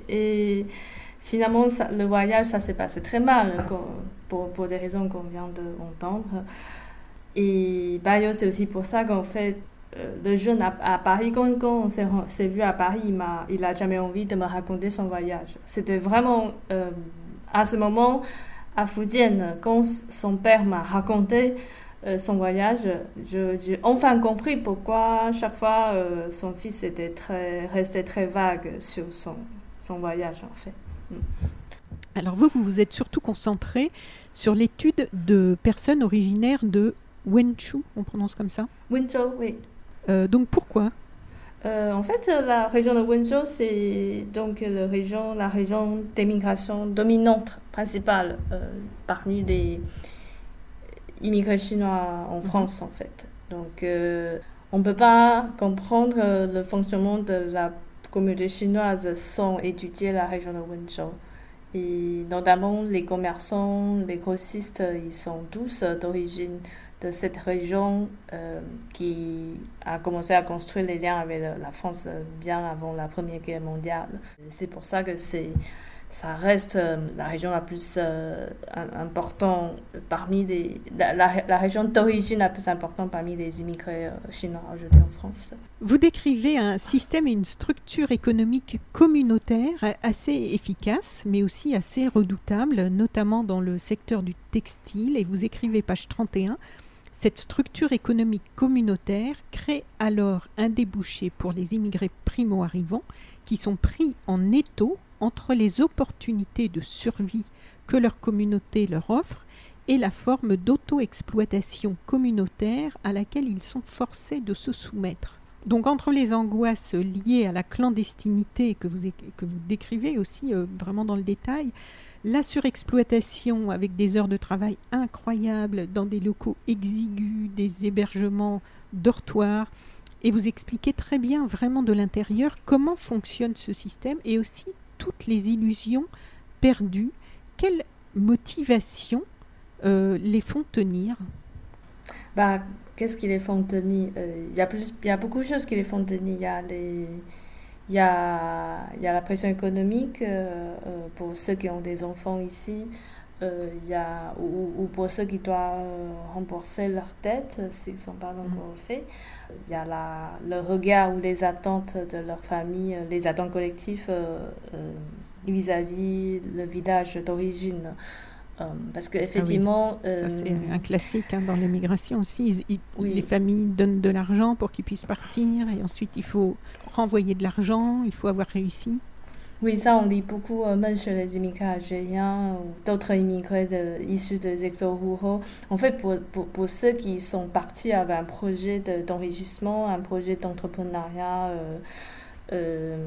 et, finalement, ça, le voyage, ça s'est passé très mal pour, pour des raisons qu'on vient d'entendre. Et bah, c'est aussi pour ça qu'en fait, euh, le jeune à, Paris, quand, on s'est vu à Paris, il n'a il a jamais envie de me raconter son voyage. C'était vraiment euh, à ce moment, à Fujian, quand son père m'a raconté euh, son voyage, j'ai enfin compris pourquoi chaque fois euh, son fils était très, restait très vague sur son, son voyage en fait. Mm. Alors vous, vous vous êtes surtout concentré sur l'étude de personnes originaires de Wenzhou, on prononce comme ça? Wenzhou, oui. Euh, donc pourquoi? En fait, la région de Wenzhou, c'est donc la région, la région d'émigration dominante principale parmi les, immigrés chinois en mhm. France, en fait. Donc, euh, on ne peut pas comprendre euh, le fonctionnement de la communauté chinoise sans étudier la région de Wenzhou. Et notamment, les commerçants, les grossistes, ils sont tous d'origine de cette région euh, qui a commencé à construire les liens avec la France bien avant la Première Guerre mondiale. C'est pour ça que c'est ça reste euh, la région la plus euh, importante parmi la, région d'origine la plus importante parmi les immigrés euh, chinois aujourd'hui en France. Vous décrivez un système et une structure économique communautaire assez efficace, mais aussi assez redoutable, notamment dans le secteur du textile. Et vous écrivez page 31. Cette structure économique communautaire crée alors un débouché pour les immigrés primo-arrivants qui sont pris en étau entre les opportunités de survie que leur communauté leur offre et la forme d'auto-exploitation communautaire à laquelle ils sont forcés de se soumettre. Donc entre les angoisses liées à la clandestinité que vous, que vous décrivez aussi euh, vraiment dans le détail, la surexploitation avec des heures de travail incroyables dans des locaux exigus, des hébergements dortoirs, et vous expliquez très bien vraiment de l'intérieur comment fonctionne ce système et aussi toutes les illusions perdues, quelles motivations euh, les font tenir? Bah, Qu'est-ce qui les font tenir? Euh, Il y, a y a beaucoup de choses qui les font tenir. Il y a, les, y a, y a la pression économique euh, pour ceux qui ont des enfants ici. Y a, ou, pour ceux qui doivent rembourser leur tête s'ils ne sont pas mm. encore faits. Il y a la, le regard ou les attentes de leur famille, euh, les attentes collectives euh, euh, vis-à-vis le village d'origine. parce qu'effectivement. Ah Ça, c'est un classique hein, dans l'immigration aussi. Les familles donnent de l'argent pour qu'ils puissent partir et ensuite il faut renvoyer de l'argent, il faut avoir réussi. Oui, ça, on lit beaucoup, euh, même chez les immigrés algériens ou d'autres immigrés issus des exos ruraux. En fait, pour, pour, ceux qui sont partis avec un projet d'enrichissement, un projet d'entrepreneuriat, euh, euh,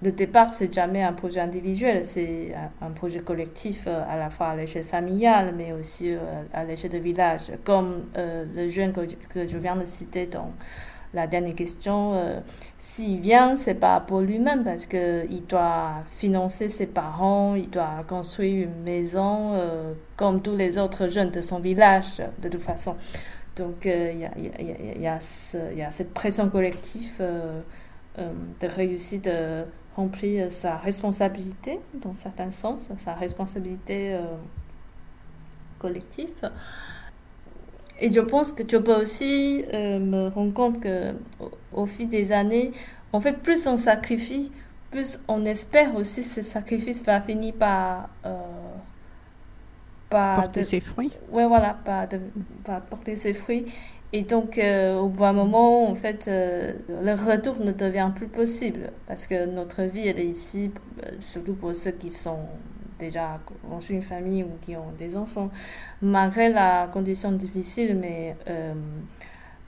le départ, c'est jamais un projet individuel, c'est un, projet collectif euh, à la fois à l'échelle familiale, mais aussi à l'échelle de village, comme le jeune que, que, je viens de citer dans la dernière question, euh, s'il vient, c'est pas pour lui-même parce qu'il doit financer ses parents, il doit construire une maison euh, comme tous les autres jeunes de son village, de toute façon. Donc il y, a, cette pression collective euh, de réussir de remplir sa responsabilité, dans certains sens, sa responsabilité collective. Et je pense que tu peux aussi euh, me rendre compte que au, fil des années, en fait, plus on sacrifie, plus on espère aussi que ce sacrifice va finir par, euh, porter ses fruits. Oui, voilà, par, porter ses fruits. Et donc, euh, au bout moment, en fait, le retour ne devient plus possible parce que notre vie, elle est ici, surtout pour ceux qui sont déjà conçu une famille ou qui ont des enfants, malgré la condition difficile, mais euh,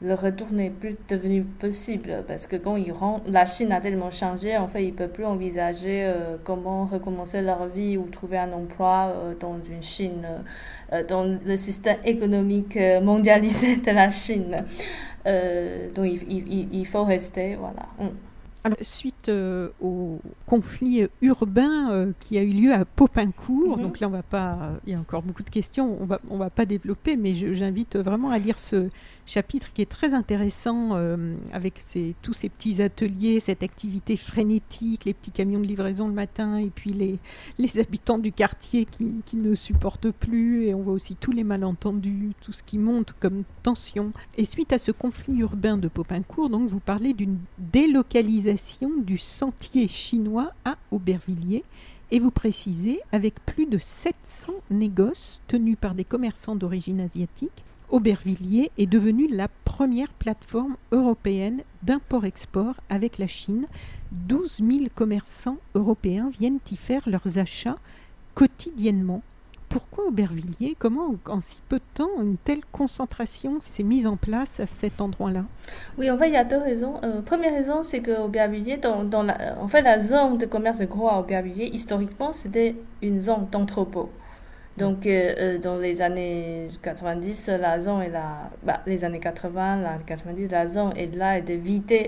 le retour n'est plus devenu possible parce que quand ils rentrent, la Chine a tellement changé, en fait, ils ne peuvent plus envisager euh, comment recommencer leur vie ou trouver un emploi euh, dans une Chine, dans le système économique mondialisé de la Chine. donc, il, il, il, faut rester, voilà. Mm. Suite euh, au conflit urbain euh, qui a eu lieu à Popincourt, mhm. donc là on va pas, il y a encore beaucoup de questions, on va on va pas développer, mais j'invite vraiment à lire ce chapitre qui est très intéressant euh, avec tous ces petits ateliers, cette activité frénétique, les petits camions de livraison le matin et puis les, les habitants du quartier qui, qui, ne supportent plus et on voit aussi tous les malentendus, tout ce qui monte comme tension. Et suite à ce conflit urbain de Popincourt, donc vous parlez d'une délocalisation du sentier chinois à Aubervilliers et vous précisez avec plus de 700 négoces tenus par des commerçants d'origine asiatique Aubervilliers est devenue la première plateforme européenne d'import-export avec la Chine. 12 000 commerçants européens viennent y faire leurs achats quotidiennement. Pourquoi Aubervilliers Comment, en si peu de temps, une telle concentration s'est mise en place à cet endroit-là? Oui, en fait, il y a deux raisons. Euh, première raison, c'est que Aubervilliers, la, en fait, la zone de commerce de gros à Aubervilliers, historiquement, c'était une zone d'entrepôt. Donc, euh, euh, dans les années 90, la zone est là, bah, les années 80, la 90, la zone est là et de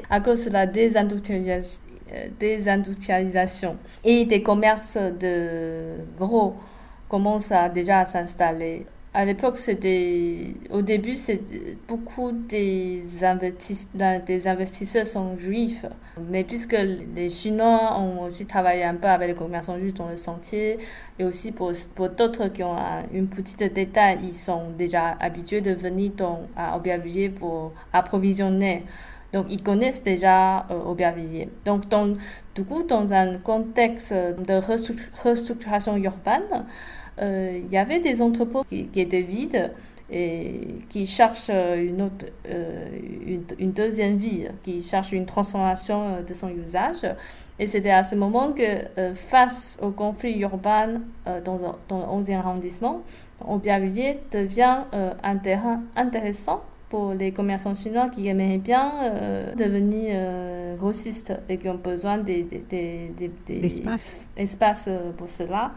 à cause de la euh, désindustrialisation et des commerces de gros commencent à, déjà à s'installer à l'époque, au début, beaucoup des, des investisseurs sont juifs, mais puisque les Chinois ont aussi travaillé un peu avec les commerçants juifs dans le sentier, et aussi pour, pour d'autres qui ont une petite détail, ils sont déjà habitués de venir dans, à Aubervilliers pour approvisionner. Donc, ils connaissent déjà euh, Aubervilliers. Donc, dans, du coup, dans un contexte de restructuration urbaine, il y avait des entrepôts qui, étaient vides et qui cherchent une, autre, euh, une, deuxième vie, qui cherchent une transformation euh, de son usage. Et c'était à ce moment que, face au conflit urbain dans, dans, le 11e arrondissement, Aubervilliers devient un terrain intéressant pour les commerçants chinois qui aimeraient bien devenir grossistes et qui ont besoin d'espace pour cela.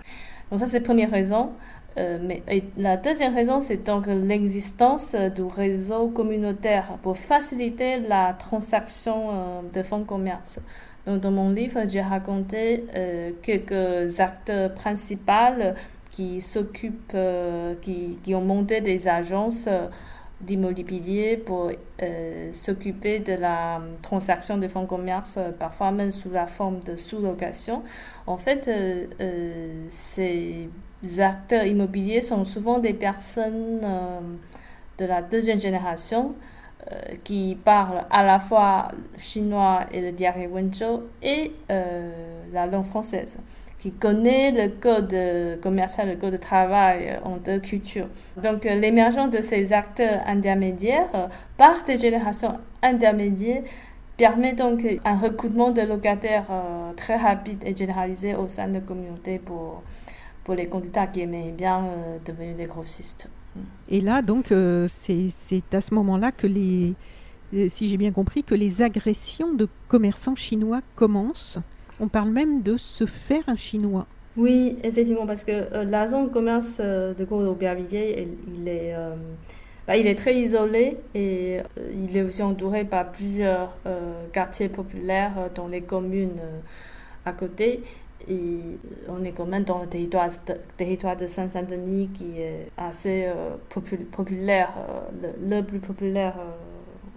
Donc ça, c'est la première raison. Euh, mais la deuxième raison, c'est donc l'existence du réseau communautaire pour faciliter la transaction euh, de fonds commerce. Donc, dans mon livre, j'ai raconté euh, quelques acteurs principaux qui s'occupent, qui, qui, ont monté des agences d'immobilier pour s'occuper de la transaction de fonds de commerce, parfois même sous la forme de sous-location. En fait, euh, euh, ces acteurs immobiliers sont souvent des personnes euh, de la deuxième génération qui parlent à la fois chinois et le diarrhée Wenzhou et la langue française qui connaît le code commercial, le code de travail en deux cultures. Donc l'émergence de ces acteurs intermédiaires par des générations intermédiaires permet donc un recrutement de locataires euh, très rapide et généralisé au sein de la communauté pour, pour les candidats qui aimaient bien euh, devenir des grossistes. Et là, donc, euh, c'est à ce moment-là que les, si j'ai bien compris, que les agressions de commerçants chinois commencent. On parle même de se faire un chinois. Oui, effectivement, parce que la zone de commerce de Gros-Aubervilliers, il est bah, il est très isolé et euh, il est aussi entouré par plusieurs euh, quartiers populaires euh, dans les communes à côté. Et on est quand même dans le territoire, territoire de Saint-Saint-Denis qui est assez populaire, le, plus populaire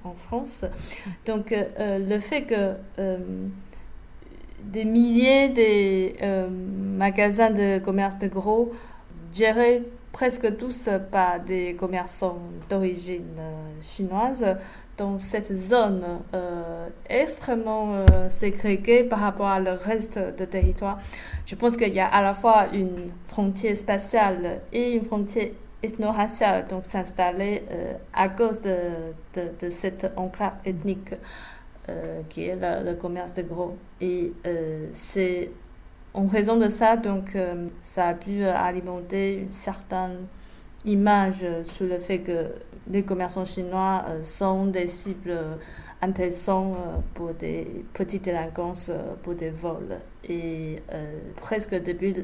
en France. Donc le fait que des milliers de magasins de commerce de gros gérés presque tous par des commerçants d'origine euh, chinoise dans cette zone euh, extrêmement euh, ségrégée par rapport le reste du territoire. Je pense qu'il y a à la fois une frontière spatiale et une frontière ethno-raciale donc s'installer à cause de, de, cette enclave ethnique qui est le, commerce de gros. Et c'est en raison de ça, donc, euh, ça a pu alimenter une certaine image sur le fait que les commerçants chinois sont des cibles intéressants pour des petites délinquances, pour des vols. Et presque depuis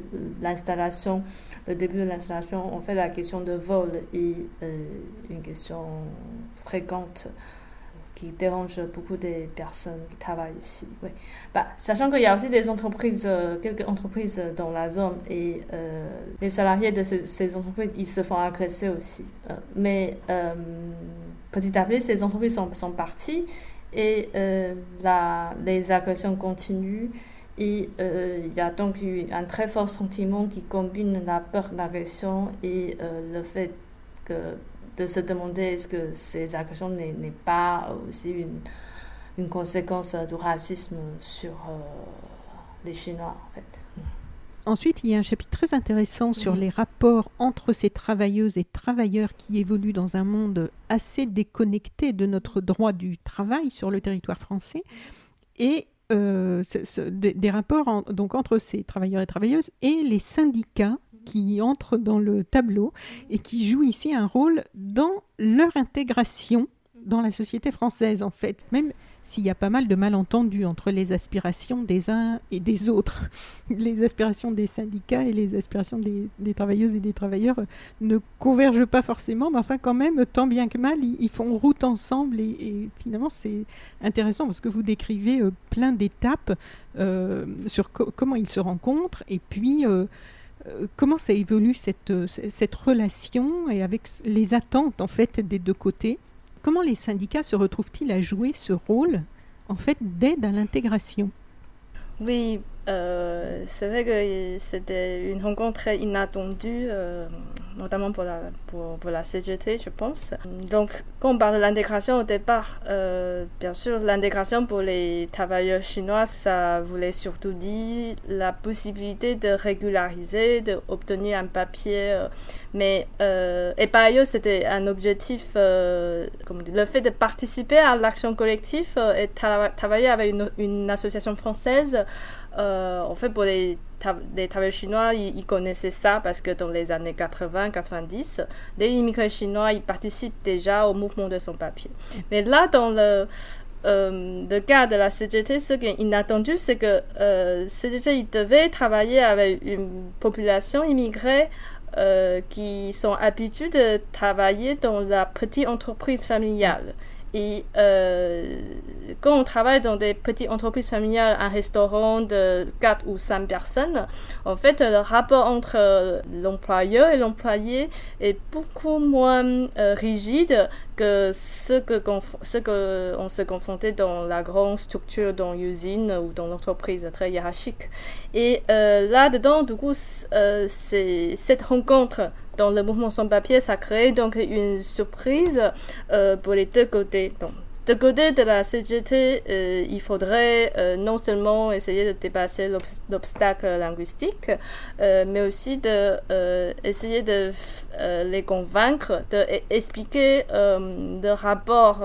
l'installation, le début de l'installation, on fait la question de vol est une question fréquente dérange beaucoup des personnes qui travaillent ici. Bah, sachant qu'il y a aussi des entreprises, euh, quelques entreprises dans la zone et euh, les salariés de ces, entreprises, ils se font agresser aussi. Euh, mais petit à petit, ces entreprises sont, parties et les agressions continuent. Et il y a donc eu un très fort sentiment qui combine la peur d'agression et le fait que de se demander est-ce que ces agressions n'est pas aussi une, une, conséquence du racisme sur euh, les Chinois, en fait. Ensuite, il y a un chapitre très intéressant sur les rapports entre ces travailleuses et travailleurs qui évoluent dans un monde assez déconnecté de notre droit du travail sur le territoire français et euh, des, rapports donc entre ces travailleurs et travailleuses et les syndicats qui entrent dans le tableau et qui jouent ici un rôle dans leur intégration dans la société française, en fait. Même s'il y a pas mal de malentendus entre les aspirations des uns et des autres. Les aspirations des syndicats et les aspirations des, travailleuses et des travailleurs ne convergent pas forcément, mais enfin quand même, tant bien que mal, ils, font route ensemble et, finalement c'est intéressant parce que vous décrivez euh, plein d'étapes euh, sur comment ils se rencontrent et puis... Euh, comment ça évolue cette, euh, cette relation et avec les attentes en fait des deux côtés? Comment les syndicats se retrouvent-ils à jouer ce rôle en fait d'aide à l'intégration? Euh, c'est vrai que c'était une rencontre très inattendue, euh, notamment pour la, pour, la CGT, je pense. Donc, quand on parle de l'intégration au départ, euh, bien sûr, l'intégration pour les travailleurs chinois, ça voulait surtout dire la possibilité de régulariser, d'obtenir un papier. mais, et par ailleurs, c'était un objectif, comme le fait de participer à l'action collective et travailler avec une association française. Euh, en fait, pour les, travailleurs chinois, ils, connaissaient ça parce que dans les années 80-90, les immigrés chinois, ils participent déjà au mouvement de son papier. Mais là, dans le, euh, cas de la CGT, ce qui est inattendu, c'est que euh, CGT, il devait travailler avec une population immigrée euh, qui sont habitués de travailler dans la petite entreprise familiale. Et euh, quand on travaille dans des petites entreprises familiales, un restaurant de 4 ou 5 personnes, en fait, le rapport entre l'employeur et l'employé est beaucoup moins euh, rigide que ce que, ce se confrontait dans la grande structure, dans l'usine ou dans l'entreprise très hiérarchique. Et euh, là-dedans, du coup, cette rencontre dans le mouvement sans papier, ça crée donc une surprise euh, pour les deux côtés. De côté de la CGT, euh, il faudrait euh, non seulement essayer de dépasser l'obstacle linguistique, mais aussi de essayer de les convaincre, d'expliquer de le rapport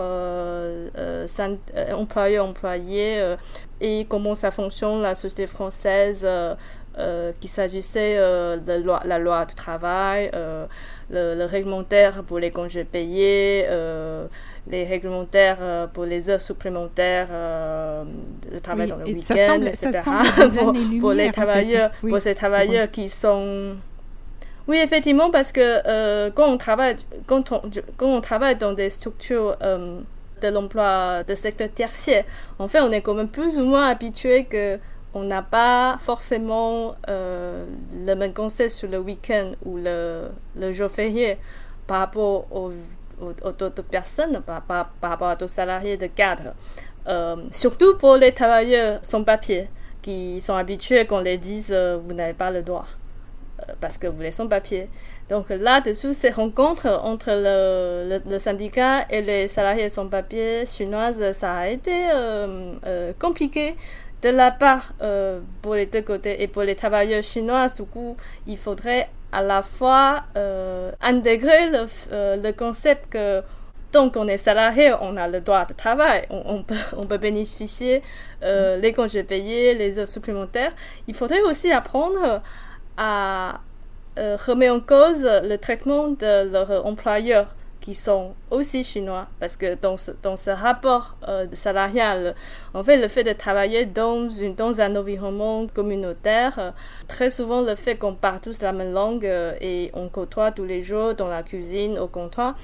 employeur-employé et comment ça fonctionne la société française euh, qu'il s'agissait euh, de la loi du travail, euh, le, réglementaire pour les congés payés, les réglementaires pour les heures supplémentaires de travail dans le week-end, etc. pour, les travailleurs, pour ces travailleurs qui sont oui, effectivement, parce que quand, on travaille, quand, on, quand on travaille dans des structures de l'emploi de secteur tertiaire, en fait, on est quand même plus ou moins habitué que on n'a pas forcément euh, le même concept sur le week-end ou le, le, jour férié par rapport aux, autres personnes, par, par, rapport aux salariés de cadre. Euh, surtout pour les travailleurs sans papier qui sont habitués qu'on les dise euh, vous n'avez pas le droit parce que vous êtes sans papier. Donc là-dessous, ces rencontres entre le, le, syndicat et les salariés sans papier chinoises, ça a été compliqué de la part euh, pour les deux côtés et pour les travailleurs chinois, du coup, il faudrait à la fois euh, intégrer le, euh, le, concept que tant qu'on est salarié, on a le droit de travail, on, peut, on peut, bénéficier mm. les congés payés, les heures supplémentaires. Il faudrait aussi apprendre à remet en cause le traitement de leur employeur qui sont aussi chinois, parce que dans ce, dans ce rapport euh, salarial, en fait, le fait de travailler dans, une, dans un environnement communautaire, euh, très souvent le fait qu'on parle tous la même langue euh, et on côtoie tous les jours dans la cuisine, au comptoir,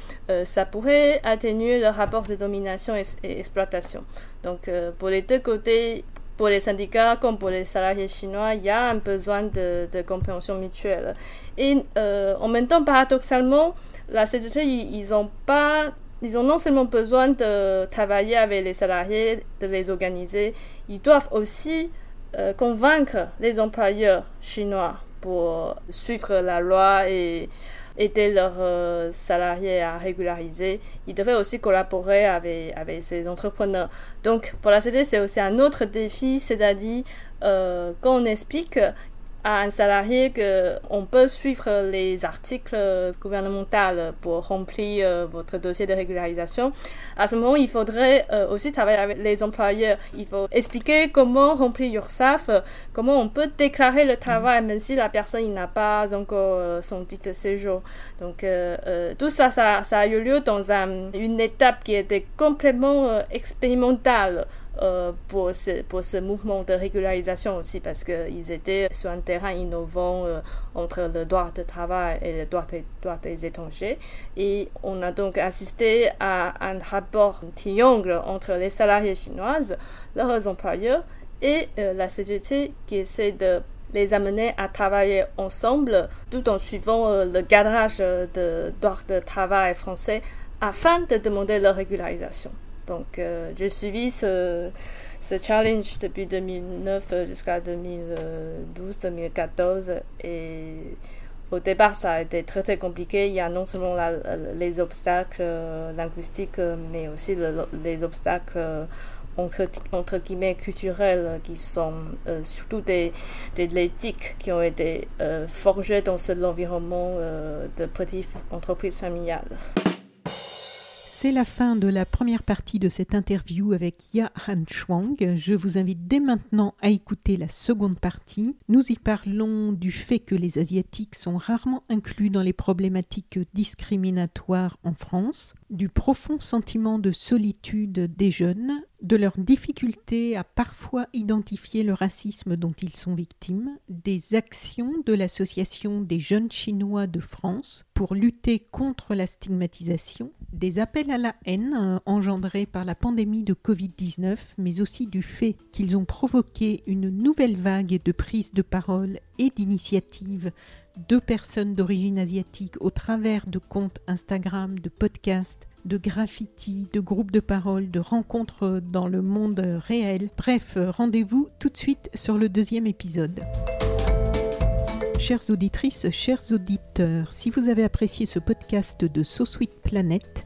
ça pourrait atténuer le rapport de domination et, exploitation. Donc, pour les deux côtés, pour les syndicats comme pour les salariés chinois, il y a un besoin de, de compréhension mutuelle. Et en même temps, paradoxalement, la CGT, ils ont pas ils ont non seulement besoin de travailler avec les salariés, de les organiser, ils doivent aussi euh, convaincre les employeurs chinois pour suivre la loi et aider leurs euh, salariés à régulariser. Ils devraient aussi collaborer avec, avec ces entrepreneurs. Donc, pour la CGT, c'est aussi un autre défi, c'est-à-dire euh, quand explique à un salarié qu'on peut suivre les articles gouvernementaux pour remplir euh, votre dossier de régularisation. À ce moment, il faudrait euh, aussi travailler avec les employeurs. Il faut expliquer comment remplir URSAF, comment on peut déclarer le travail même si la personne n'a pas encore euh, son titre de séjour. Donc tout ça, ça, a eu lieu dans une étape qui était complètement expérimentale. Euh, pour, ce, pour ce mouvement de régularisation aussi parce qu'ils étaient sur un terrain innovant euh, entre le droit de travail et le droit, des étrangers. Et on a donc assisté à un rapport triangle entre les salariés chinoises, leurs employeurs et euh, la CGT qui essaie de les amener à travailler ensemble tout en suivant le cadrage de droit de travail français afin de demander leur régularisation. Donc, euh, j'ai suivi ce, challenge depuis 2009 euh, jusqu'à 2012-2014 et au départ, ça a été très très compliqué. Il y a non seulement les obstacles euh, linguistiques, mais aussi les obstacles entre, guillemets culturels qui sont surtout des, des l'éthique qui ont été forgés dans cet environnement de petites entreprises familiales. C'est la fin de la première partie de cette interview avec Ya Han Chuang. Je vous invite dès maintenant à écouter la seconde partie. Nous y parlons du fait que les Asiatiques sont rarement inclus dans les problématiques discriminatoires en France, du profond sentiment de solitude des jeunes, de leur difficulté à parfois identifier le racisme dont ils sont victimes, des actions de l'Association des jeunes chinois de France pour lutter contre la stigmatisation, des appels à la haine euh, engendrés par la pandémie de Covid-19, mais aussi du fait qu'ils ont provoqué une nouvelle vague de prises de parole et d'initiatives de personnes d'origine asiatique au travers de comptes Instagram, de podcasts, de graffitis, de groupes de parole, de rencontres dans le monde réel. Bref, rendez-vous tout de suite sur le deuxième épisode. Chères auditrices, chers auditeurs, si vous avez apprécié ce podcast de So Sweet Planet,